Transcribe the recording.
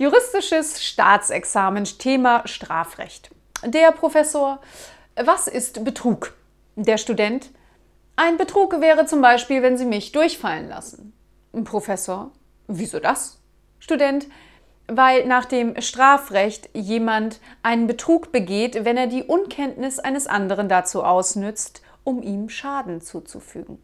Juristisches Staatsexamen, Thema Strafrecht. Der Professor, was ist Betrug? Der Student, ein Betrug wäre zum Beispiel, wenn Sie mich durchfallen lassen. Professor, wieso das? Student, weil nach dem Strafrecht jemand einen Betrug begeht, wenn er die Unkenntnis eines anderen dazu ausnützt, um ihm Schaden zuzufügen.